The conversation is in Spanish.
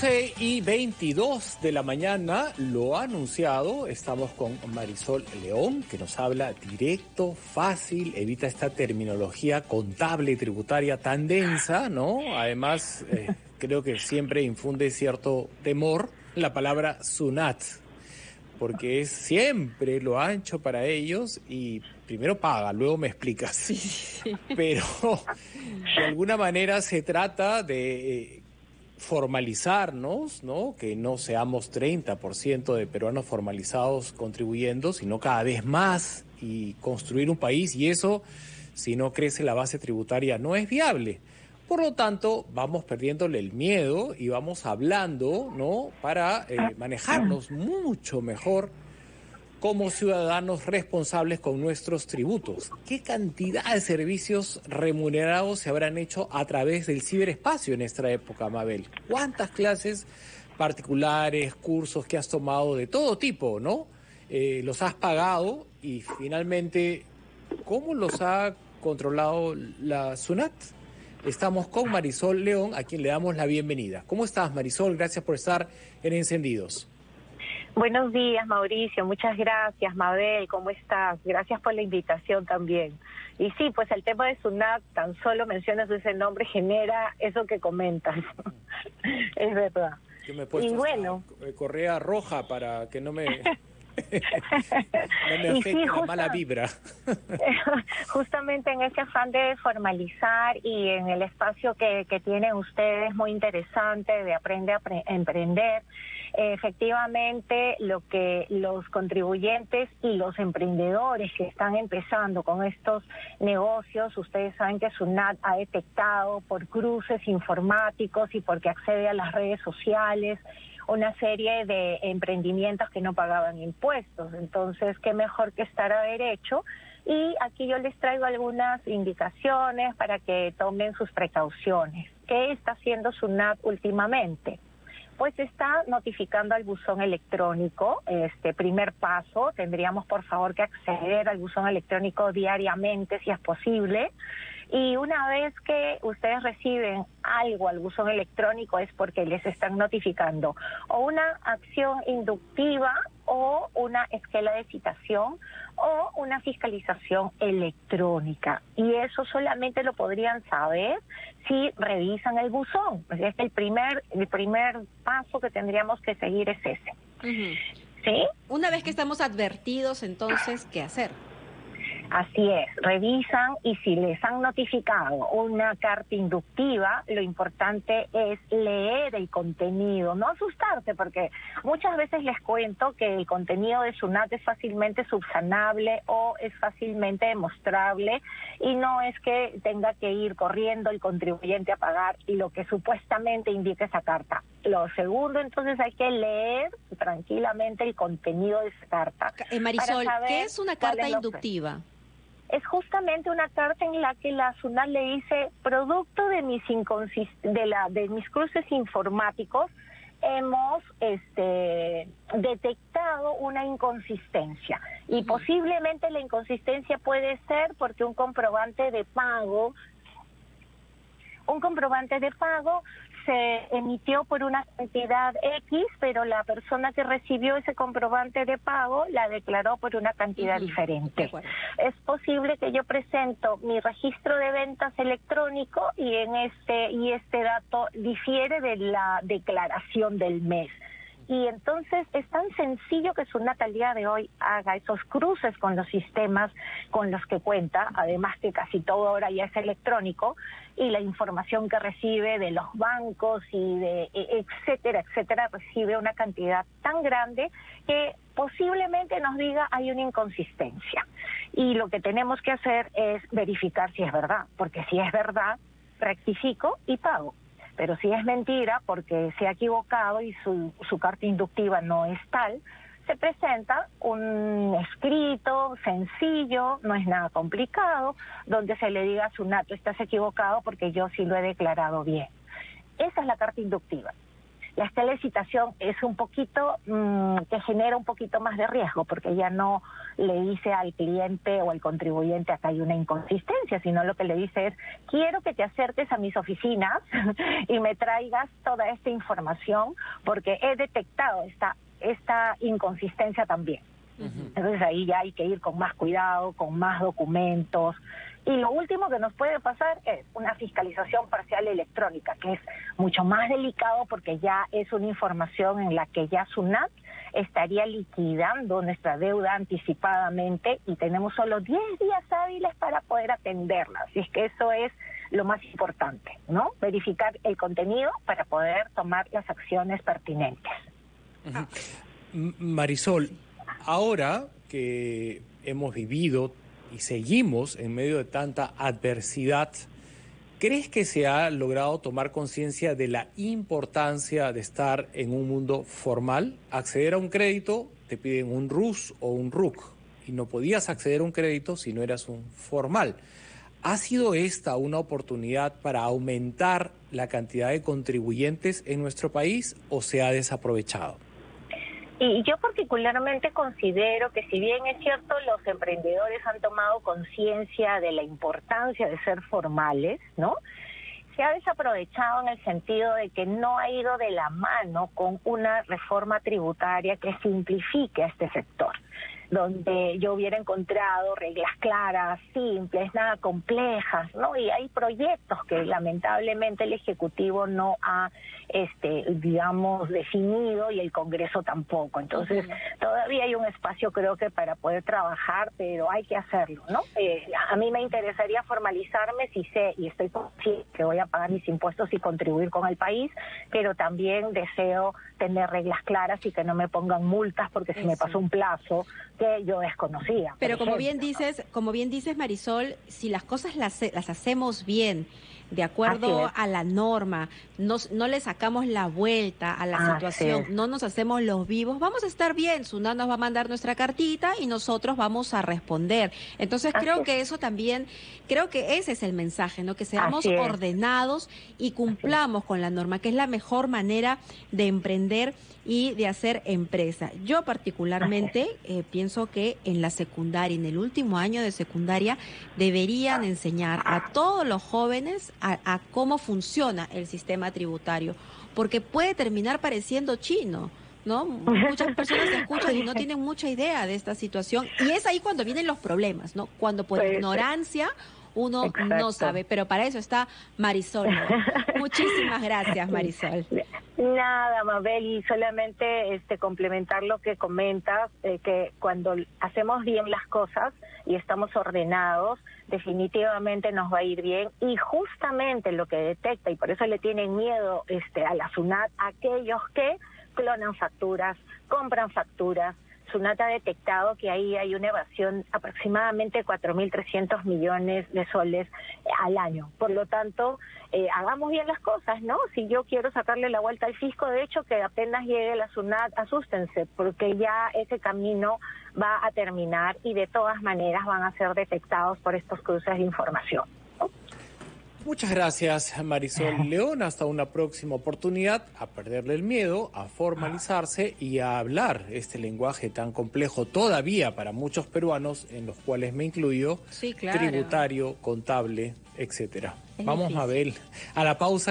12 y 22 de la mañana lo ha anunciado. Estamos con Marisol León, que nos habla directo, fácil, evita esta terminología contable y tributaria tan densa, ¿no? Además, eh, creo que siempre infunde cierto temor la palabra SUNAT, porque es siempre lo ancho para ellos y primero paga, luego me explicas. Pero de alguna manera se trata de eh, formalizarnos, ¿no? Que no seamos 30% de peruanos formalizados contribuyendo, sino cada vez más y construir un país y eso, si no crece la base tributaria, no es viable. Por lo tanto, vamos perdiéndole el miedo y vamos hablando, ¿no? Para eh, manejarnos mucho mejor como ciudadanos responsables con nuestros tributos. ¿Qué cantidad de servicios remunerados se habrán hecho a través del ciberespacio en esta época, Mabel? ¿Cuántas clases particulares, cursos que has tomado de todo tipo, ¿no? Eh, los has pagado y finalmente, ¿cómo los ha controlado la SUNAT? Estamos con Marisol León, a quien le damos la bienvenida. ¿Cómo estás, Marisol? Gracias por estar en Encendidos. Buenos días, Mauricio. Muchas gracias, Mabel. ¿Cómo estás? Gracias por la invitación también. Y sí, pues el tema de SUNAT, tan solo mencionas ese nombre, genera eso que comentas. es verdad. Yo me he puesto y bueno, correa roja para que no me... no me mala vibra. justamente en ese afán de formalizar y en el espacio que, que tienen ustedes muy interesante de aprender a emprender, efectivamente lo que los contribuyentes y los emprendedores que están empezando con estos negocios, ustedes saben que SUNAT ha detectado por cruces informáticos y porque accede a las redes sociales una serie de emprendimientos que no pagaban impuestos. Entonces, qué mejor que estar a derecho. Y aquí yo les traigo algunas indicaciones para que tomen sus precauciones. ¿Qué está haciendo SUNAT últimamente? pues está notificando al buzón electrónico. Este primer paso, tendríamos por favor que acceder al buzón electrónico diariamente si es posible. Y una vez que ustedes reciben algo al buzón electrónico es porque les están notificando o una acción inductiva o una esquela de citación o una fiscalización electrónica. Y eso solamente lo podrían saber si revisan el buzón. Es el primer, el primer paso que tendríamos que seguir es ese. ¿Sí? Una vez que estamos advertidos, entonces, ¿qué hacer? Así es, revisan y si les han notificado una carta inductiva, lo importante es leer el contenido, no asustarse, porque muchas veces les cuento que el contenido de SUNAT es fácilmente subsanable o es fácilmente demostrable y no es que tenga que ir corriendo el contribuyente a pagar lo que supuestamente indica esa carta. Lo segundo, entonces hay que leer tranquilamente el contenido de esa carta. Eh, Marisol, ¿qué es una carta inductiva? Es justamente una carta en la que la SUNAT le dice, producto de mis, de la, de mis cruces informáticos, hemos este, detectado una inconsistencia y posiblemente la inconsistencia puede ser porque un comprobante de pago un comprobante de pago se emitió por una cantidad X, pero la persona que recibió ese comprobante de pago la declaró por una cantidad diferente. Es posible que yo presento mi registro de ventas electrónico y en este y este dato difiere de la declaración del mes. Y entonces es tan sencillo que su al de hoy haga esos cruces con los sistemas con los que cuenta, además que casi todo ahora ya es electrónico, y la información que recibe de los bancos y de e, etcétera, etcétera, recibe una cantidad tan grande que posiblemente nos diga hay una inconsistencia. Y lo que tenemos que hacer es verificar si es verdad, porque si es verdad, rectifico y pago. Pero si es mentira porque se ha equivocado y su, su carta inductiva no es tal, se presenta un escrito sencillo, no es nada complicado, donde se le diga a su nato, estás equivocado porque yo sí lo he declarado bien. Esa es la carta inductiva. La telecitación es un poquito, mm, que genera un poquito más de riesgo, porque ya no le dice al cliente o al contribuyente acá hay una inconsistencia, sino lo que le dice es, quiero que te acerques a mis oficinas y me traigas toda esta información, porque he detectado esta, esta inconsistencia también. Entonces ahí ya hay que ir con más cuidado, con más documentos. Y lo último que nos puede pasar es una fiscalización parcial electrónica, que es mucho más delicado porque ya es una información en la que ya SUNAT estaría liquidando nuestra deuda anticipadamente y tenemos solo 10 días hábiles para poder atenderla. Así es que eso es lo más importante, ¿no? Verificar el contenido para poder tomar las acciones pertinentes. Marisol, ahora que hemos vivido y seguimos en medio de tanta adversidad, ¿crees que se ha logrado tomar conciencia de la importancia de estar en un mundo formal? Acceder a un crédito te piden un RUS o un RUC y no podías acceder a un crédito si no eras un formal. ¿Ha sido esta una oportunidad para aumentar la cantidad de contribuyentes en nuestro país o se ha desaprovechado? Y yo particularmente considero que si bien es cierto los emprendedores han tomado conciencia de la importancia de ser formales, ¿no? Se ha desaprovechado en el sentido de que no ha ido de la mano con una reforma tributaria que simplifique a este sector donde yo hubiera encontrado reglas claras, simples, nada complejas, ¿no? Y hay proyectos que lamentablemente el Ejecutivo no ha, este, digamos, definido y el Congreso tampoco. Entonces, todavía hay un espacio, creo que, para poder trabajar, pero hay que hacerlo, ¿no? Eh, a mí me interesaría formalizarme si sé y estoy consciente que voy a pagar mis impuestos y contribuir con el país, pero también deseo tener reglas claras y que no me pongan multas porque se me pasó un plazo que yo desconocía. Pero como bien dices, como bien dices Marisol, si las cosas las, las hacemos bien, de acuerdo a la norma, nos, no le sacamos la vuelta a la situación, no nos hacemos los vivos, vamos a estar bien. Sunat nos va a mandar nuestra cartita y nosotros vamos a responder. Entonces creo que eso también, creo que ese es el mensaje, ¿no? Que seamos ordenados y cumplamos con la norma, que es la mejor manera de emprender y de hacer empresa. Yo particularmente eh, pienso que en la secundaria, en el último año de secundaria, deberían enseñar a todos los jóvenes a, cómo funciona el sistema tributario, porque puede terminar pareciendo chino. ¿no? Muchas personas escuchan y no tienen mucha idea de esta situación y es ahí cuando vienen los problemas, ¿no? Cuando por pues, ignorancia uno no sabe, pero para eso está Marisol. Muchísimas gracias, Marisol. Nada, Mabel, y solamente este complementar lo que comentas, eh, que cuando hacemos bien las cosas y estamos ordenados, definitivamente nos va a ir bien. Y justamente lo que detecta y por eso le tienen miedo este a la SUNAT aquellos que clonan facturas, compran facturas, SUNAT ha detectado que ahí hay una evasión aproximadamente 4.300 millones de soles al año. Por lo tanto, eh, hagamos bien las cosas, ¿no? Si yo quiero sacarle la vuelta al fisco, de hecho, que apenas llegue la SUNAT, asústense, porque ya ese camino va a terminar y de todas maneras van a ser detectados por estos cruces de información. Muchas gracias, Marisol León. Hasta una próxima oportunidad a perderle el miedo, a formalizarse y a hablar este lenguaje tan complejo todavía para muchos peruanos, en los cuales me incluyo, tributario, contable, etcétera. Vamos a ver a la pausa.